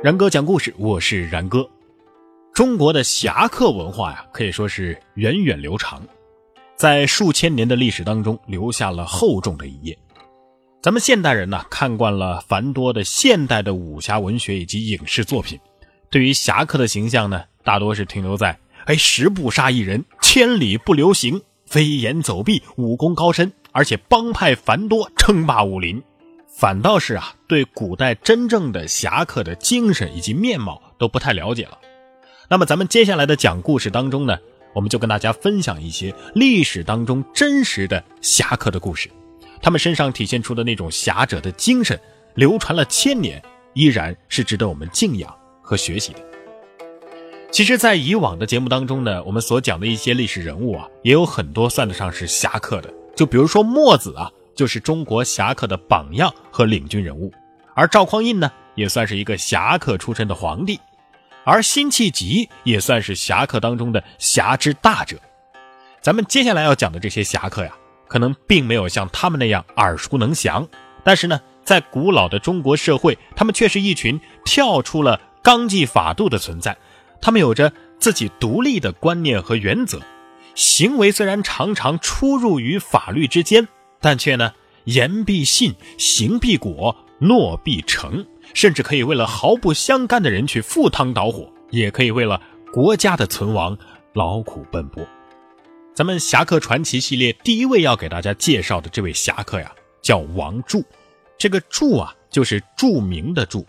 然哥讲故事，我是然哥。中国的侠客文化呀，可以说是源远流长，在数千年的历史当中留下了厚重的一页。咱们现代人呢，看惯了繁多的现代的武侠文学以及影视作品，对于侠客的形象呢，大多是停留在哎十步杀一人，千里不留行，飞檐走壁，武功高深，而且帮派繁多，称霸武林。反倒是啊，对古代真正的侠客的精神以及面貌都不太了解了。那么，咱们接下来的讲故事当中呢，我们就跟大家分享一些历史当中真实的侠客的故事，他们身上体现出的那种侠者的精神，流传了千年，依然是值得我们敬仰和学习的。其实，在以往的节目当中呢，我们所讲的一些历史人物啊，也有很多算得上是侠客的，就比如说墨子啊。就是中国侠客的榜样和领军人物，而赵匡胤呢，也算是一个侠客出身的皇帝，而辛弃疾也算是侠客当中的侠之大者。咱们接下来要讲的这些侠客呀，可能并没有像他们那样耳熟能详，但是呢，在古老的中国社会，他们却是一群跳出了纲纪法度的存在，他们有着自己独立的观念和原则，行为虽然常常出入于法律之间。但却呢，言必信，行必果，诺必成，甚至可以为了毫不相干的人去赴汤蹈火，也可以为了国家的存亡劳苦奔波。咱们侠客传奇系列第一位要给大家介绍的这位侠客呀，叫王柱。这个柱啊，就是著名的柱。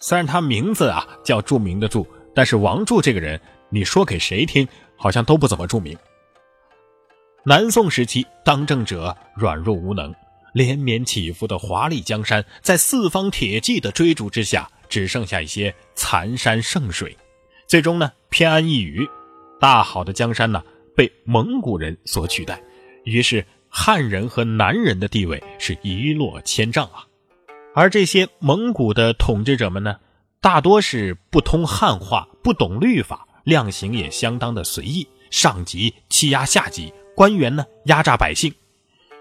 虽然他名字啊叫著名的柱，但是王柱这个人，你说给谁听，好像都不怎么著名。南宋时期，当政者软弱无能，连绵起伏的华丽江山，在四方铁骑的追逐之下，只剩下一些残山剩水，最终呢，偏安一隅。大好的江山呢，被蒙古人所取代，于是汉人和南人的地位是一落千丈啊。而这些蒙古的统治者们呢，大多是不通汉话，不懂律法，量刑也相当的随意，上级欺压下级。官员呢压榨百姓，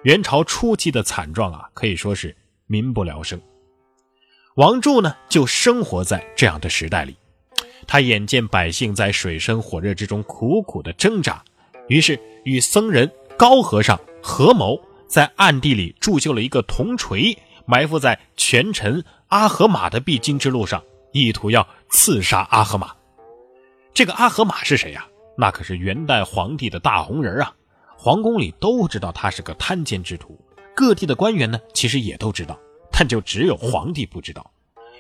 元朝初期的惨状啊，可以说是民不聊生。王柱呢就生活在这样的时代里，他眼见百姓在水深火热之中苦苦的挣扎，于是与僧人高和尚合谋，在暗地里铸就了一个铜锤，埋伏在权臣阿合马的必经之路上，意图要刺杀阿合马。这个阿合马是谁呀？那可是元代皇帝的大红人啊！皇宫里都知道他是个贪奸之徒，各地的官员呢，其实也都知道，但就只有皇帝不知道。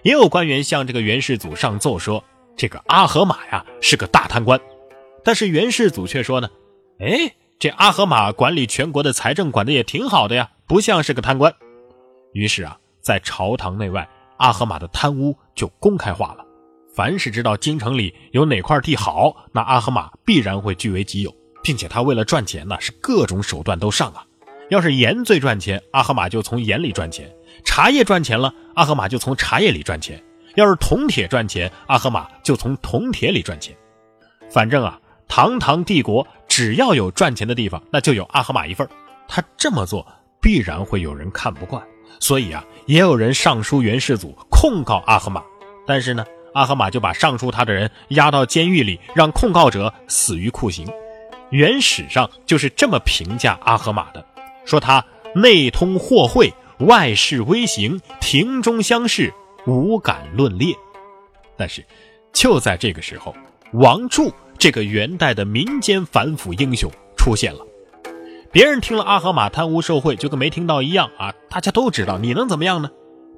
也有官员向这个元世祖上奏说，这个阿合马呀是个大贪官，但是元世祖却说呢，哎，这阿合马管理全国的财政管得也挺好的呀，不像是个贪官。于是啊，在朝堂内外，阿合马的贪污就公开化了。凡是知道京城里有哪块地好，那阿合马必然会据为己有。并且他为了赚钱呢，是各种手段都上啊。要是盐最赚钱，阿合马就从盐里赚钱；茶叶赚钱了，阿合马就从茶叶里赚钱；要是铜铁赚钱，阿合马就从铜铁里赚钱。反正啊，堂堂帝国只要有赚钱的地方，那就有阿合马一份他这么做必然会有人看不惯，所以啊，也有人上书元世祖控告阿合马。但是呢，阿合马就把上书他的人押到监狱里，让控告者死于酷刑。原史上就是这么评价阿合马的，说他内通祸会，外事微行，庭中相视，无敢论列。但是，就在这个时候，王柱这个元代的民间反腐英雄出现了。别人听了阿合马贪污受贿，就跟没听到一样啊！大家都知道，你能怎么样呢？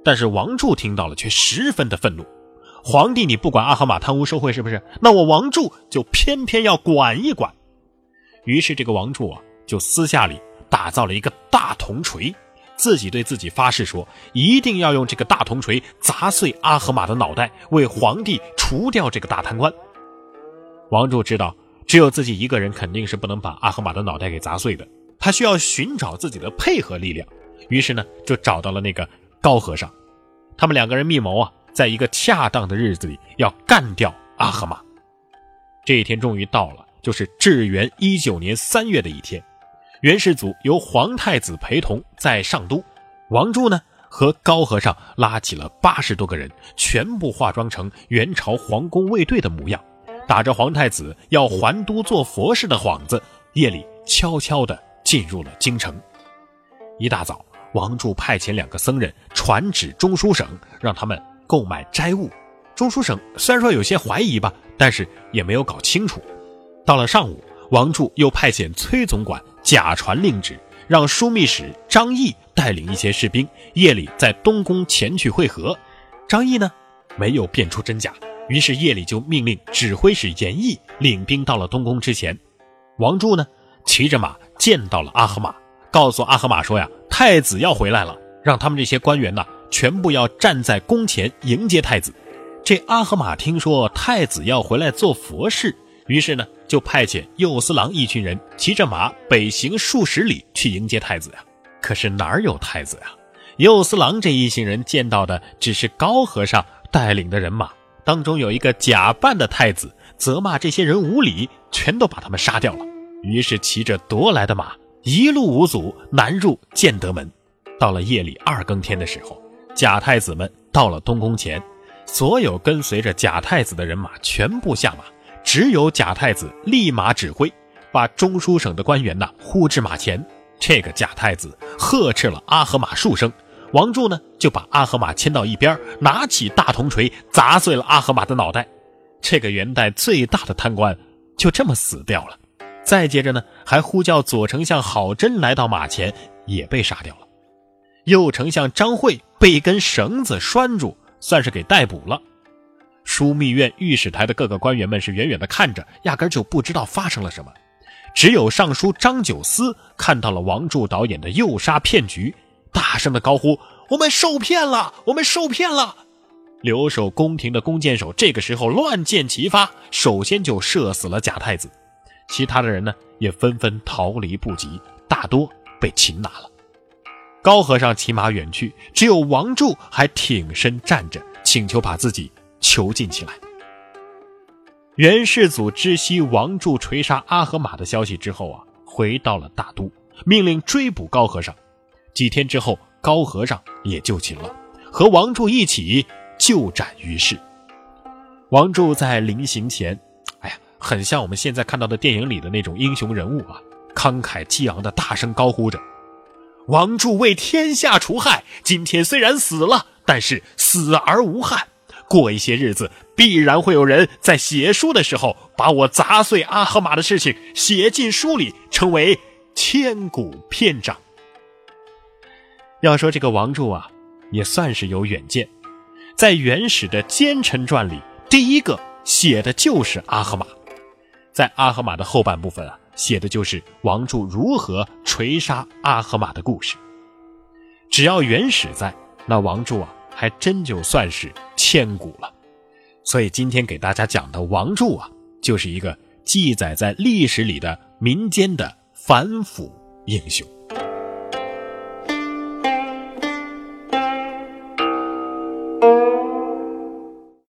但是王柱听到了，却十分的愤怒。皇帝，你不管阿合马贪污受贿是不是？那我王柱就偏偏要管一管。于是，这个王柱啊，就私下里打造了一个大铜锤，自己对自己发誓说，一定要用这个大铜锤砸碎阿合马的脑袋，为皇帝除掉这个大贪官。王柱知道，只有自己一个人肯定是不能把阿合马的脑袋给砸碎的，他需要寻找自己的配合力量。于是呢，就找到了那个高和尚，他们两个人密谋啊，在一个恰当的日子里要干掉阿合马。这一天终于到了。就是至元一九年三月的一天，元世祖由皇太子陪同在上都，王柱呢和高和尚拉起了八十多个人，全部化妆成元朝皇宫卫队的模样，打着皇太子要还都做佛事的幌子，夜里悄悄地进入了京城。一大早，王柱派遣两个僧人传旨中书省，让他们购买斋物。中书省虽然说有些怀疑吧，但是也没有搞清楚。到了上午，王柱又派遣崔总管假传令旨，让枢密使张毅带领一些士兵夜里在东宫前去会合。张毅呢，没有辨出真假，于是夜里就命令指挥使严毅领兵到了东宫之前。王柱呢，骑着马见到了阿合马，告诉阿合马说呀，太子要回来了，让他们这些官员呢，全部要站在宫前迎接太子。这阿合马听说太子要回来做佛事，于是呢，就派遣右司郎一群人骑着马北行数十里去迎接太子呀。可是哪有太子呀？右司郎这一行人见到的只是高和尚带领的人马，当中有一个假扮的太子，责骂这些人无礼，全都把他们杀掉了。于是骑着夺来的马，一路无阻南入建德门。到了夜里二更天的时候，假太子们到了东宫前。所有跟随着假太子的人马全部下马，只有假太子立马指挥，把中书省的官员呐呼至马前。这个假太子呵斥了阿合马数声，王柱呢就把阿合马牵到一边，拿起大铜锤砸碎了阿合马的脑袋。这个元代最大的贪官就这么死掉了。再接着呢，还呼叫左丞相郝真来到马前，也被杀掉了。右丞相张惠被一根绳子拴住。算是给逮捕了。枢密院、御史台的各个官员们是远远的看着，压根就不知道发生了什么。只有尚书张九思看到了王柱导演的诱杀骗局，大声的高呼：“我们受骗了！我们受骗了！”留守宫廷的弓箭手这个时候乱箭齐发，首先就射死了假太子。其他的人呢，也纷纷逃离不及，大多被擒拿了。高和尚骑马远去，只有王柱还挺身站着，请求把自己囚禁起来。元世祖知悉王柱锤杀阿合马的消息之后啊，回到了大都，命令追捕高和尚。几天之后，高和尚也就擒了，和王柱一起就斩于市。王柱在临行前，哎呀，很像我们现在看到的电影里的那种英雄人物啊，慷慨激昂的大声高呼着。王柱为天下除害，今天虽然死了，但是死而无憾。过一些日子，必然会有人在写书的时候，把我砸碎阿合马的事情写进书里，成为千古篇章。要说这个王柱啊，也算是有远见，在元始的奸臣传里，第一个写的就是阿合马，在阿合马的后半部分啊。写的就是王柱如何锤杀阿合马的故事。只要元始在，那王柱啊，还真就算是千古了。所以今天给大家讲的王柱啊，就是一个记载在历史里的民间的反腐英雄。